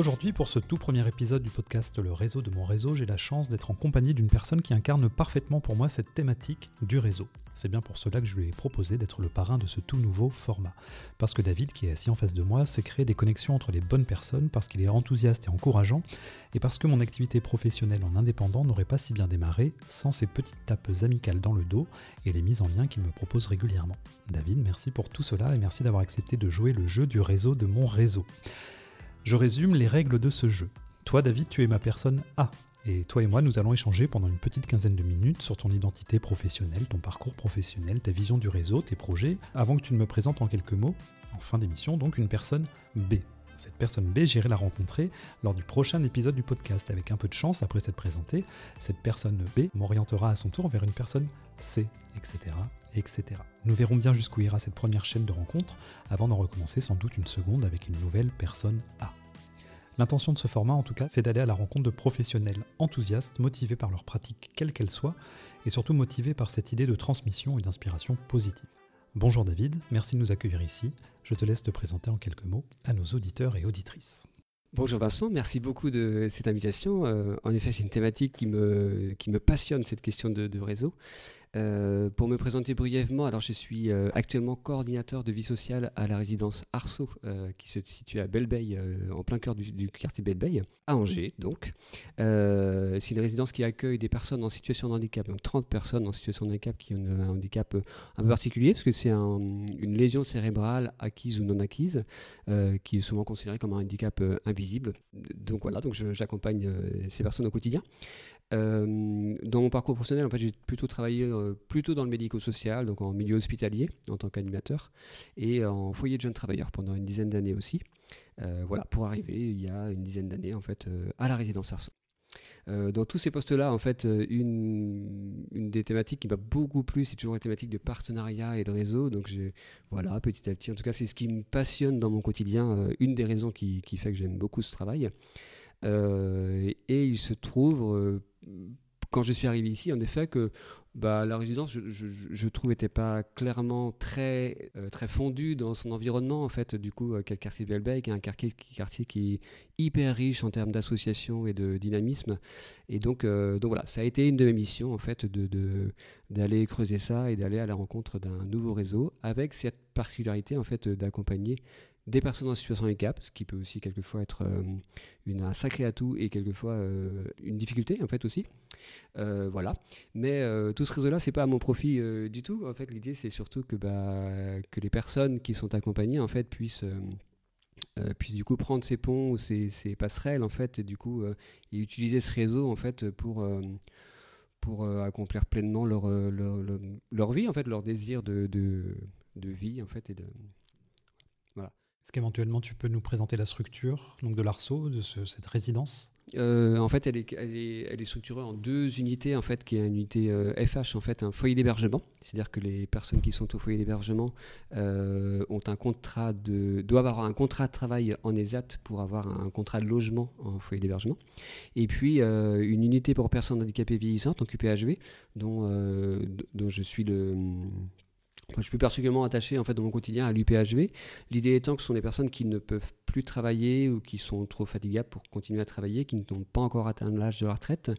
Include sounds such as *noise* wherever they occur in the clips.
Aujourd'hui, pour ce tout premier épisode du podcast Le réseau de mon réseau, j'ai la chance d'être en compagnie d'une personne qui incarne parfaitement pour moi cette thématique du réseau. C'est bien pour cela que je lui ai proposé d'être le parrain de ce tout nouveau format. Parce que David, qui est assis en face de moi, sait créer des connexions entre les bonnes personnes, parce qu'il est enthousiaste et encourageant, et parce que mon activité professionnelle en indépendant n'aurait pas si bien démarré sans ces petites tapes amicales dans le dos et les mises en lien qu'il me propose régulièrement. David, merci pour tout cela et merci d'avoir accepté de jouer le jeu du réseau de mon réseau. Je résume les règles de ce jeu. Toi, David, tu es ma personne A. Et toi et moi, nous allons échanger pendant une petite quinzaine de minutes sur ton identité professionnelle, ton parcours professionnel, ta vision du réseau, tes projets, avant que tu ne me présentes en quelques mots, en fin d'émission, donc une personne B. Cette personne B, j'irai la rencontrer lors du prochain épisode du podcast. Avec un peu de chance, après s'être présentée, cette personne B m'orientera à son tour vers une personne C, etc., etc. Nous verrons bien jusqu'où ira cette première chaîne de rencontres avant d'en recommencer sans doute une seconde avec une nouvelle personne A. L'intention de ce format, en tout cas, c'est d'aller à la rencontre de professionnels enthousiastes, motivés par leur pratique, quelle qu'elle soit, et surtout motivés par cette idée de transmission et d'inspiration positive. Bonjour David, merci de nous accueillir ici. Je te laisse te présenter en quelques mots à nos auditeurs et auditrices. Bonjour Vincent, merci beaucoup de cette invitation. Euh, en effet, c'est une thématique qui me, passionne, cette question de réseau. Euh, pour me présenter brièvement, alors je suis euh, actuellement coordinateur de vie sociale à la résidence Arceau, euh, qui se situe à Belleveille, en plein cœur du, quartier Belleveille, à Angers donc. c'est une résidence qui accueille des personnes en situation de handicap, donc 30 personnes en situation de handicap qui ont un handicap un peu particulier, parce que c'est une lésion cérébrale acquise ou non acquise, qui est souvent considérée comme un handicap invisible. Donc voilà, donc j'accompagne ces personnes au quotidien. Euh, dans mon parcours professionnel, en fait, j'ai plutôt travaillé euh, plutôt dans le médico-social, donc en milieu hospitalier en tant qu'animateur, et en foyer de jeunes travailleurs pendant une dizaine d'années aussi. Euh, voilà, pour arriver il y a une dizaine d'années en fait à la résidence Arceau. dans tous ces postes-là, en fait, une, des thématiques qui m'a beaucoup plu, c'est toujours les thématiques de partenariat et de réseau. Donc, voilà, petit à petit, en tout cas, c'est ce qui me passionne dans mon quotidien, une des raisons qui fait que j'aime beaucoup ce travail. et il se trouve quand je suis arrivé ici, en effet, que bah, la résidence, je, trouve, n'était pas clairement très, euh, très fondue dans son environnement. En fait, du coup, euh, quel quartier de Belbec, un quartier, quartier qui est hyper riche en termes d'association et de dynamisme. Et donc, euh, donc voilà, ça a été une de mes missions, en fait, de, d'aller creuser ça et d'aller à la rencontre d'un nouveau réseau avec cette particularité, en fait, d'accompagner des personnes en situation de handicap, ce qui peut aussi quelquefois être euh, un sacré atout et quelquefois euh, une difficulté en fait aussi. Euh, voilà. Mais tout ce réseau-là, c'est pas à mon profit du tout. En fait, l'idée c'est surtout que bah, que les personnes qui sont accompagnées en fait puissent puissent du coup prendre ces ponts ou ces, passerelles en fait et du coup utiliser ce réseau en fait pour accomplir pleinement leur, vie en fait leur désir de vie en fait et de est-ce qu'éventuellement tu peux nous présenter la structure donc de l'ARSO, de cette résidence? Euh, en fait, elle est, structurée en deux unités, en fait, qui est une unité FH, euh, en fait, un foyer d'hébergement. C'est-à-dire que les personnes qui sont au foyer d'hébergement euh, ont un contrat de, doivent avoir un contrat de travail en ESAT pour avoir un contrat de logement en foyer d'hébergement. Et puis, une unité pour personnes handicapées vieillissantes, donc UPHV, dont, dont je suis le je suis particulièrement attaché en fait dans mon quotidien à l'UPHV. L'idée étant que ce sont des personnes qui ne peuvent plus travailler ou qui sont trop fatigables pour continuer à travailler, qui n'ont pas encore atteint l'âge de la retraite.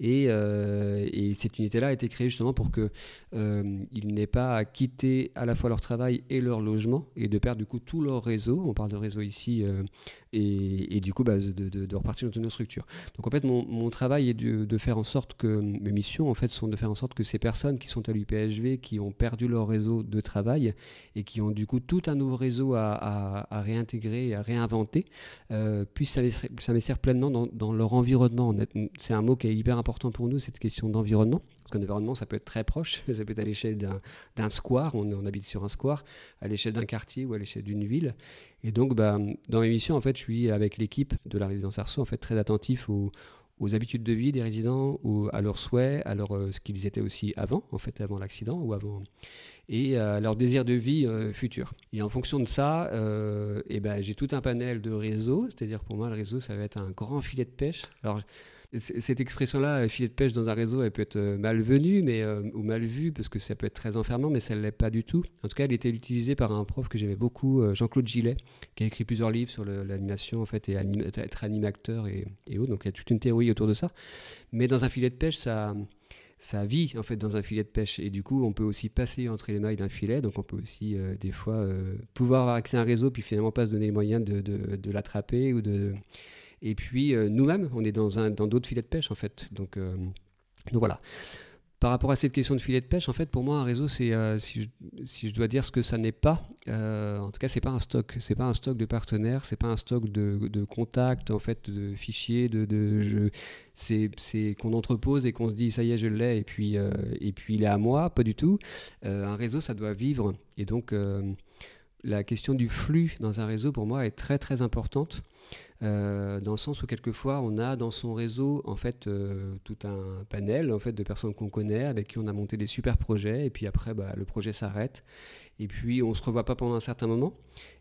Et, euh, et cette unité-là a été créée justement pour qu'ils euh, n'aient pas à quitter à la fois leur travail et leur logement et de perdre du coup tout leur réseau. On parle de réseau ici euh, et, du coup bah, de, repartir dans une autre structure. Donc en fait mon, mon travail est de, de, faire en sorte que mes missions en fait sont de faire en sorte que ces personnes qui sont à l'UPHV, qui ont perdu leur réseau de travail et qui ont du coup tout un nouveau réseau à, à, à réintégrer, à réinventer, euh, puissent s'investir pleinement dans, leur environnement. C'est un mot qui est hyper important pour nous, cette question d'environnement. Parce qu'un environnement, ça peut être très proche, *laughs* ça peut être à l'échelle d'un square, on, habite sur un square, à l'échelle d'un quartier ou à l'échelle d'une ville. Et donc, bah, dans mes missions, en fait, je suis avec l'équipe de la résidence Arceau, en fait, très attentif aux, habitudes de vie des résidents, ou à leurs souhaits, à leur, euh, ce qu'ils étaient aussi avant, en fait, avant l'accident ou avant et euh, leur désir de vie euh, futur. Et en fonction de ça, euh, eh ben, j'ai tout un panel de réseaux, c'est-à-dire pour moi le réseau ça va être un grand filet de pêche. Alors cette expression-là, filet de pêche dans un réseau, elle peut être malvenue mais, ou mal vue, parce que ça peut être très enfermant, mais ça ne l'est pas du tout. En tout cas, elle était utilisée par un prof que j'aimais beaucoup, Jean-Claude Gillet, qui a écrit plusieurs livres sur l'animation, en fait, et être animateur et, et autres. Donc il y a toute une théorie autour de ça. Mais dans un filet de pêche, ça ça vit en fait dans un filet de pêche. Et du coup on peut aussi passer entre les mailles d'un filet. Donc on peut aussi euh, des fois euh, pouvoir avoir accès à un réseau puis finalement pas se donner les moyens de, de, l'attraper ou de et puis euh, nous-mêmes on est dans un dans d'autres filets de pêche en fait. Donc donc voilà par rapport à cette question de filet de pêche, en fait, pour moi, un réseau, c'est, euh, si, je, dois dire ce que ça n'est pas, euh, en tout cas, c'est pas un stock. C'est pas un stock de partenaires, c'est pas un stock de, contacts, en fait, de fichiers, de, c'est, qu'on entrepose et qu'on se dit, ça y est, je l'ai, et puis, euh, et puis il est à moi, pas du tout. un réseau, ça doit vivre, et donc la question du flux dans un réseau, pour moi, est très, très importante. Euh, dans le sens où quelquefois on a dans son réseau en fait euh, tout un panel en fait de personnes qu'on connaît avec qui on a monté des super projets et puis après bah, le projet s'arrête. Et puis on se revoit pas pendant un certain moment.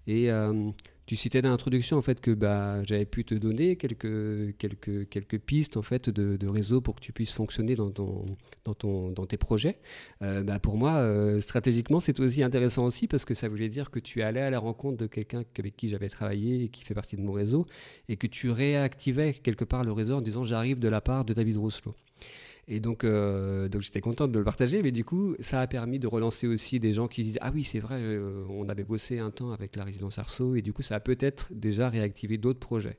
Et euh, tu citais dans l'introduction en fait que bah, j'avais pu te donner quelques, quelques, quelques pistes en fait de, réseau pour que tu puisses fonctionner dans, ton, dans, ton, dans tes projets. Bah, pour moi, stratégiquement, c'est aussi intéressant aussi parce que ça voulait dire que tu allais à la rencontre de quelqu'un avec qui j'avais travaillé et qui fait partie de mon réseau et que tu réactivais quelque part le réseau en disant j'arrive de la part de David Rousselot. Et donc, euh, donc j'étais contente de le partager, mais du coup, ça a permis de relancer aussi des gens qui disent Ah oui, c'est vrai, euh, on avait bossé un temps avec la résidence Arceau, et du coup, ça a peut-être déjà réactivé d'autres projets.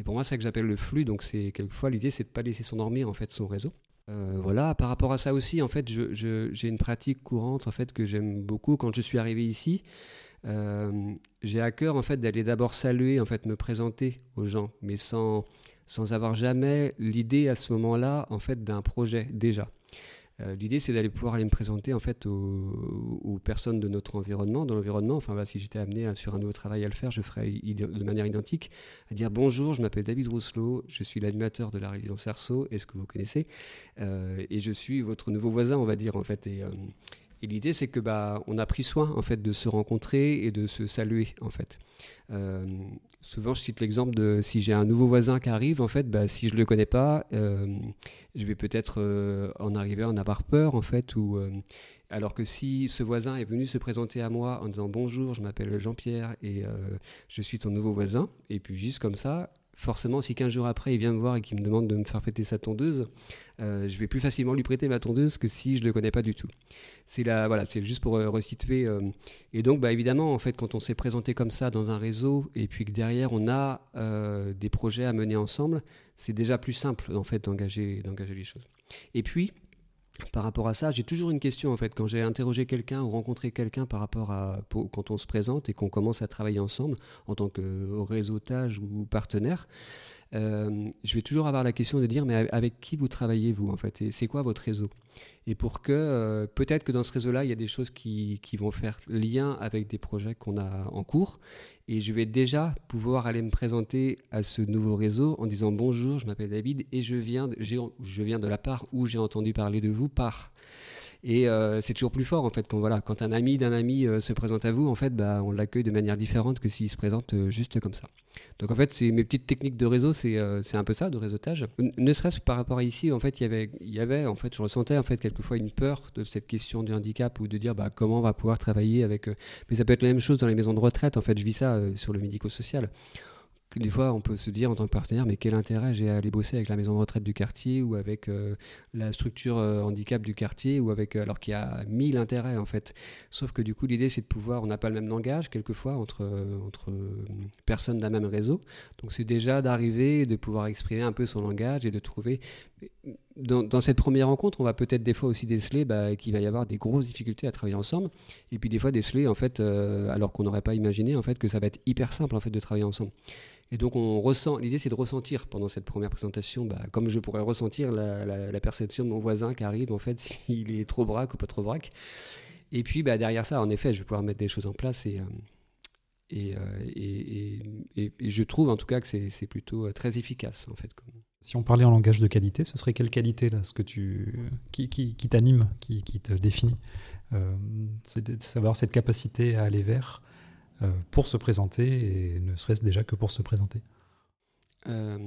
Et pour moi, c'est ça que j'appelle le flux. Donc, c'est quelquefois l'idée, c'est de pas laisser s'endormir en fait son réseau. Euh, voilà, par rapport à ça aussi, en fait, j'ai une pratique courante en fait que j'aime beaucoup. Quand je suis arrivé ici, j'ai à cœur en fait d'aller d'abord saluer, en fait, me présenter aux gens, mais sans sans avoir jamais l'idée à ce moment-là en fait d'un projet déjà. Euh, l'idée, c'est d'aller pouvoir aller me présenter en fait aux, personnes de notre environnement, dans l'environnement. Enfin, si j'étais amené sur un nouveau travail à le faire, je ferais de manière identique, à dire bonjour, je m'appelle David Rousselot, je suis l'animateur de la résidence Arceau, est-ce que vous connaissez? Euh, Et je suis votre nouveau voisin, on va dire en fait. Et, euh, et l'idée, c'est que bah, on a pris soin en fait de se rencontrer et de se saluer en fait. Euh, souvent, je cite l'exemple de si j'ai un nouveau voisin qui arrive, en fait, bah, si je le connais pas, euh, je vais peut-être euh, en arriver à en avoir peur en fait ou alors que si ce voisin est venu se présenter à moi en disant bonjour, je m'appelle Jean-Pierre et je suis ton nouveau voisin, et puis juste comme ça, forcément, si 15 jours après, il vient me voir et qu'il me demande de me faire prêter sa tondeuse, euh, je vais plus facilement lui prêter ma tondeuse que si je ne le connais pas du tout. C'est voilà, c'est juste pour euh, restituer. Euh, et donc, bah, évidemment, en fait, quand on s'est présenté comme ça dans un réseau et puis que derrière, on a des projets à mener ensemble, c'est déjà plus simple, en fait, d'engager les choses. Et puis, par rapport à ça, j'ai toujours une question en fait quand j'ai interrogé quelqu'un ou rencontré quelqu'un par rapport à quand on se présente et qu'on commence à travailler ensemble en tant que réseautage ou partenaire. Euh, je vais toujours avoir la question de dire mais avec qui vous travaillez vous en fait? Et c'est quoi votre réseau? Et pour que euh, peut-être que dans ce réseau-là il y a des choses qui, qui, vont faire lien avec des projets qu'on a en cours et je vais déjà pouvoir aller me présenter à ce nouveau réseau en disant bonjour je m'appelle David et je viens de, la part où j'ai entendu parler de vous par et euh, c'est toujours plus fort en fait quand voilà quand un ami d'un ami se présente à vous en fait bah, on l'accueille de manière différente que s'il se présente juste comme ça donc en fait, c'est mes petites techniques de réseau, c'est euh, un peu ça, de réseautage. Ne serait-ce par rapport à ici, en fait, il y avait, y avait, en fait, je ressentais en fait quelquefois une peur de cette question du handicap ou de dire bah, comment on va pouvoir travailler avec. Euh, mais ça peut être la même chose dans les maisons de retraite. En fait, je vis ça euh, sur le médico-social des fois, on peut se dire en tant que partenaire, mais quel intérêt j'ai à aller bosser avec la maison de retraite du quartier ou avec euh, la structure euh, handicap du quartier ou avec, euh, alors qu'il y a mille intérêts en fait. Sauf que du coup, l'idée c'est de pouvoir, on n'a pas le même langage quelquefois entre, entre personnes d'un même réseau. Donc c'est déjà d'arriver, de pouvoir exprimer un peu son langage et de trouver. Dans, cette première rencontre, on va peut-être des fois aussi déceler bah, qu'il va y avoir des grosses difficultés à travailler ensemble, et puis des fois déceler en fait, alors qu'on n'aurait pas imaginé en fait que ça va être hyper simple en fait de travailler ensemble. Et donc on ressent, l'idée c'est de ressentir pendant cette première présentation, bah, comme je pourrais ressentir la, perception de mon voisin qui arrive, en fait, *laughs* s'il est trop braque ou pas trop braque. Et puis bah, derrière ça, en effet, je vais pouvoir mettre des choses en place et, euh, euh, je trouve en tout cas que c'est plutôt euh, très efficace en fait. Si on parlait en langage de qualité, ce serait quelle qualité là, ce que tu, qui, t'anime, qui, te définit? C'est de savoir cette capacité à aller vers pour se présenter, et ne serait-ce déjà que pour se présenter. Euh,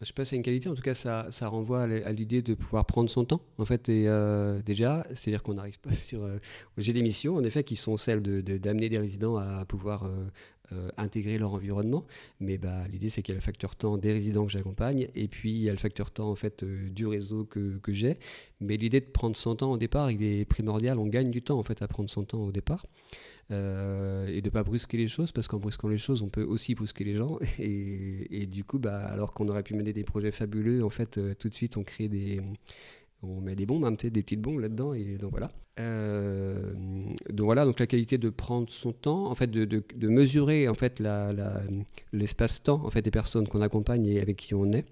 Je sais pas si c'est une qualité, en tout cas ça, ça renvoie à l'idée de pouvoir prendre son temps, en fait, et euh, déjà, c'est-à-dire qu'on n'arrive pas *laughs* sur... Euh, j'ai des missions, en effet, qui sont celles d'amener de, d'amener des résidents à pouvoir euh, intégrer leur environnement, mais bah, l'idée c'est qu'il y a le facteur temps des résidents que j'accompagne, et puis il y a le facteur temps en fait du réseau que, que j'ai, mais l'idée de prendre son temps au départ, il est primordial, on gagne du temps en fait à prendre son temps au départ. Euh, et de pas brusquer les choses parce qu'en brusquant les choses on peut aussi brusquer les gens. *laughs* Et, et du coup bah, alors qu'on aurait pu mener des projets fabuleux en fait euh, tout de suite on crée des on met des bombes, hein, des petites bombes là-dedans, et donc voilà. Euh, donc voilà, donc la qualité de prendre son temps, en fait, de, de, mesurer en fait l'espace-temps en fait des personnes qu'on accompagne et avec qui on est,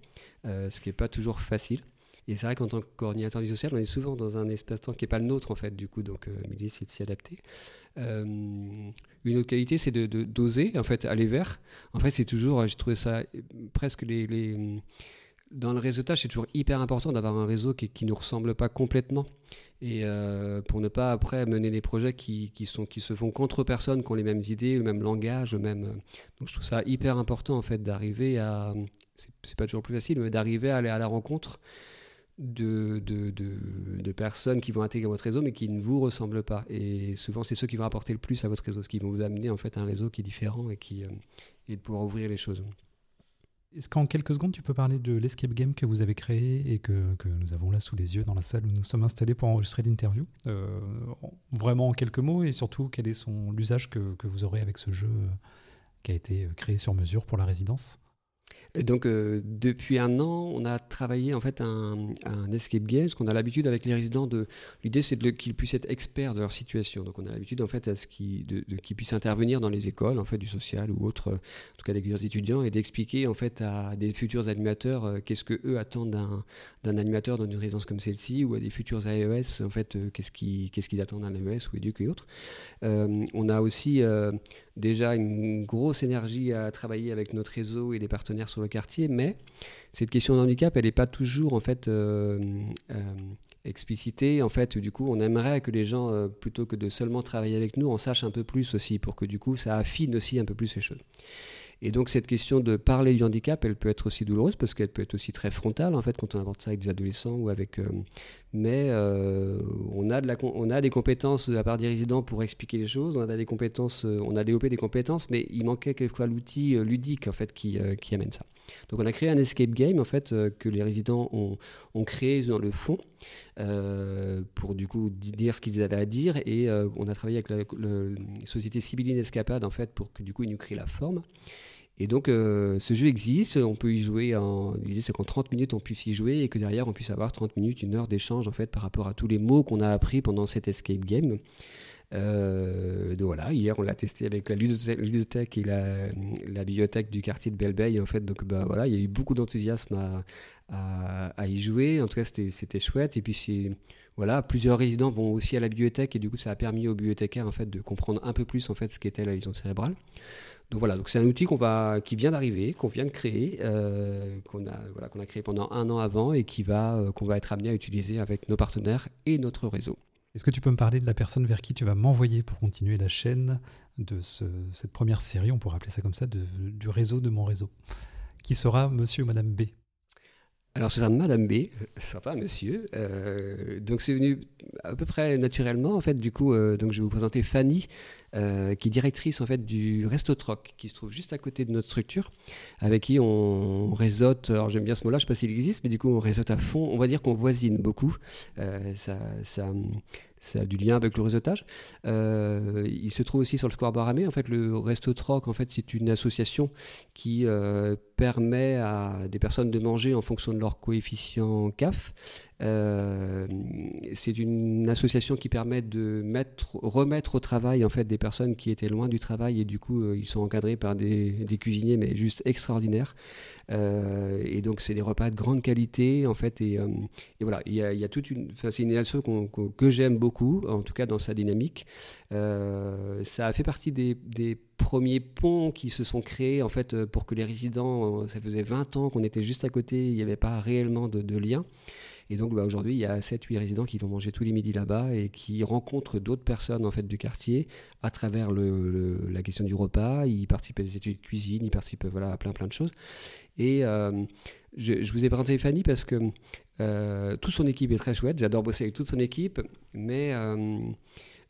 ce qui n'est pas toujours facile. Et c'est vrai qu'en tant que coordinateur on est souvent dans un espace-temps qui n'est pas le nôtre, en fait, du coup, donc euh, l'idée, c'est de s'y adapter. Euh, une autre qualité, c'est de, d'oser, en fait, aller vers. En fait, c'est toujours, j'ai trouvé ça presque les dans le réseautage, c'est toujours hyper important d'avoir un réseau qui ne nous ressemble pas complètement. Et euh, pour ne pas après mener des projets qui, qui, se font contre personnes qui ont les mêmes idées, le même langage, le même. Donc je trouve ça hyper important en fait d'arriver à. C'est pas toujours plus facile, mais d'arriver à aller à la rencontre de, de, de, personnes qui vont intégrer votre réseau mais qui ne vous ressemblent pas. Et souvent, c'est ceux qui vont apporter le plus à votre réseau, ce qui vont vous amener en fait à un réseau qui est différent et, qui, euh, et de pouvoir ouvrir les choses. Est-ce qu'en quelques secondes, tu peux parler de l'escape game que vous avez créé et que, nous avons là sous les yeux dans la salle où nous sommes installés pour enregistrer l'interview? Euh, Vraiment en quelques mots et surtout, quel est l'usage que, que, vous aurez avec ce jeu euh, qui a été créé sur mesure pour la résidence? Donc euh, depuis un an, on a travaillé en fait un, escape game, parce qu'on a l'habitude avec les résidents de. L'idée c'est qu'ils puissent être experts de leur situation. Donc on a l'habitude en fait ce qu'ils de, puissent intervenir dans les écoles, en fait du social ou autre, en tout cas avec leurs étudiants, et d'expliquer en fait à des futurs animateurs euh, qu'est-ce que eux attendent d'un animateur dans une résidence comme celle-ci, ou à des futurs AES en fait euh, qu'est-ce qu'ils qu'est-ce qu'ils attendent d'un AES ou éduque et autres. on a aussi déjà une grosse énergie à travailler avec notre réseau et les partenaires sur le quartier, mais cette question de handicap, elle n'est pas toujours en fait euh, euh, explicitée. En fait, du coup, on aimerait que les gens, euh, plutôt que de seulement travailler avec nous, en sachent un peu plus aussi, pour que du coup, ça affine aussi un peu plus les choses. Et donc cette question de parler du handicap, elle peut être aussi douloureuse parce qu'elle peut être aussi très frontale en fait quand on aborde ça avec des adolescents ou avec. Euh, mais euh, on a de la, on a des compétences de la part des résidents pour expliquer les choses. On a des compétences, euh, on a développé des compétences, mais il manquait quelquefois l'outil ludique en fait qui, amène ça. Donc on a créé un escape game en fait que les résidents ont, créé dans le fond pour du coup dire ce qu'ils avaient à dire et on a travaillé avec la, société Sibylline Escapade en fait pour que du coup ils nous créent la forme. Et donc, euh, ce jeu existe, on peut y jouer en. L'idée, c'est qu'en 30 minutes, on puisse y jouer et que derrière, on puisse avoir 30 minutes, une heure d'échange, en fait, par rapport à tous les mots qu'on a appris pendant cet escape game. Euh, donc voilà, hier on l'a testé avec la bibliothèque du quartier de Belle en fait. Donc bah voilà, il y a eu beaucoup d'enthousiasme à, y jouer. En tout cas, c'était chouette. Et puis voilà, plusieurs résidents vont aussi à la bibliothèque et du coup, ça a permis aux bibliothécaires en fait de comprendre un peu plus en fait ce qu'était la lésion cérébrale. Donc voilà, donc c'est un outil qui vient d'arriver, qu'on vient de créer, euh, qu'on a, voilà, qu'on a créé pendant un an avant et qui va, euh, qu'on va être amené à utiliser avec nos partenaires et notre réseau. Est-ce que tu peux me parler de la personne vers qui tu vas m'envoyer pour continuer la chaîne de cette première série, on pourrait appeler ça comme ça, du réseau de mon réseau? Qui sera Monsieur ou Madame B? Alors c'est un Madame B, sympa monsieur. Euh, donc c'est venu à peu près naturellement en fait. Du coup, euh, donc je vais vous présenter Fanny, euh, qui est directrice en fait du Resto Troc, qui se trouve juste à côté de notre structure, avec qui on réseaute. Alors j'aime bien ce mot-là, je ne sais pas s'il existe, mais du coup on réseaute à fond. On va dire qu'on voisine beaucoup. ça, a du lien avec le réseautage. Il se trouve aussi sur le Square Baramé. En fait, le Resto Troc, en fait, c'est une association qui permet à des personnes de manger en fonction de leur coefficient CAF. Euh, c'est une association qui permet de mettre, remettre au travail en fait des personnes qui étaient loin du travail et du coup ils sont encadrés par des, cuisiniers mais juste extraordinaires. et donc c'est des repas de grande qualité en fait et, voilà il y, a, toute une, c'est une association que j'aime beaucoup en tout cas dans sa dynamique. Euh, ça a fait partie des, premiers ponts qui se sont créés en fait euh, pour que les résidents, euh, ça faisait 20 ans qu'on était juste à côté, il n'y avait pas réellement de, lien. Et donc bah, aujourd'hui, il y a 7-8 résidents qui vont manger tous les midis là-bas et qui rencontrent d'autres personnes en fait du quartier à travers la question du repas. Ils participent à des études de cuisine, ils participent voilà, à plein plein de choses. Et je, vous ai présenté Fanny parce que toute son équipe est très chouette. J'adore bosser avec toute son équipe, mais euh,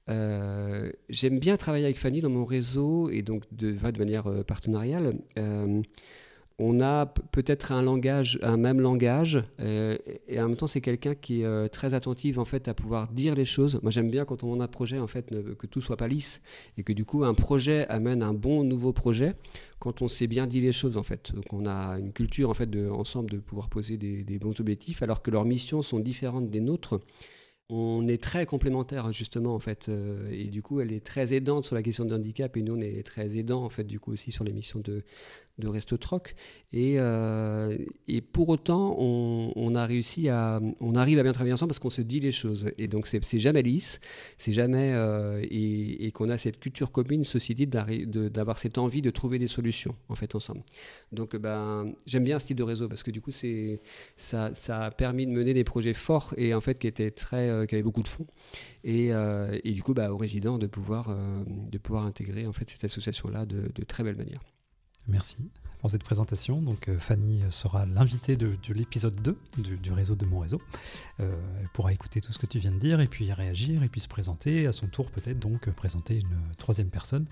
j'aime bien travailler avec Fanny dans mon réseau et donc de, de manière euh, partenariale. Euh, on a peut-être un langage, un même langage, et en même temps c'est quelqu'un qui est très attentif en fait à pouvoir dire les choses. Moi j'aime bien quand on a un projet en fait que tout soit pas lisse et que du coup un projet amène un bon nouveau projet quand on sait bien dire les choses en fait. Donc on a une culture en fait ensemble de pouvoir poser des bons objectifs alors que leurs missions sont différentes des nôtres on est très complémentaires justement en fait euh, et du coup elle est très aidante sur la question de handicap et nous on est très aidants en fait du coup aussi sur les missions de, de Resto Troc. Et, euh, et pour autant, on, a réussi à, on arrive à bien travailler ensemble parce qu'on se dit les choses. Et donc, c'est jamais lisse, c'est jamais, euh, et, qu'on a cette culture commune, ceci dit, d'avoir cette envie de trouver des solutions, en fait, ensemble. Donc, ben, j'aime bien ce type de réseau parce que du coup, ça, ça a permis de mener des projets forts et en fait, qui étaient très, euh, qui avaient beaucoup de fonds. Et, et du coup, bah, aux résidents de pouvoir, de pouvoir intégrer en fait cette association-là de, de très belle manière. Merci pour cette présentation. Donc euh, Fanny sera l'invitée de, l'épisode 2 du, réseau de mon réseau. Euh, elle pourra écouter tout ce que tu viens de dire et puis réagir et puis se présenter à son tour peut-être donc euh, présenter une troisième personne,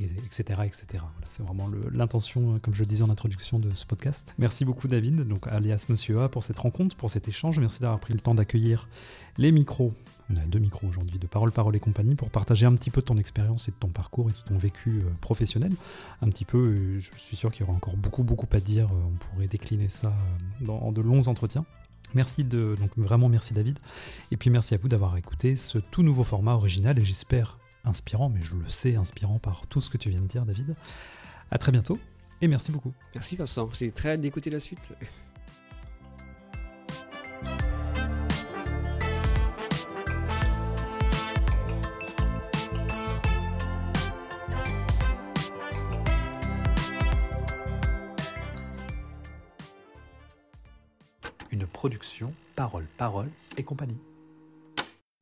et, etc. etc. c'est vraiment l'intention, comme je le disais en introduction de ce podcast. Merci beaucoup David, donc alias Monsieur A, pour cette rencontre, pour cet échange. Merci d'avoir pris le temps d'accueillir les micros on a deux micros aujourd'hui, de Parole, Parole et compagnie, pour partager un petit peu ton expérience et de ton parcours et de ton vécu euh, professionnel. Un petit peu, euh, je suis sûr qu'il y aura encore beaucoup, beaucoup à dire. Euh, on pourrait décliner ça dans de longs entretiens. Merci de, donc vraiment merci David. Et puis merci à vous d'avoir écouté ce tout nouveau format original et j'espère inspirant, mais je le sais inspirant par tout ce que tu viens de dire David. À très bientôt et merci beaucoup. Merci Vincent, j'ai très hâte d'écouter la suite. *laughs* production Parole, Parole et compagnie.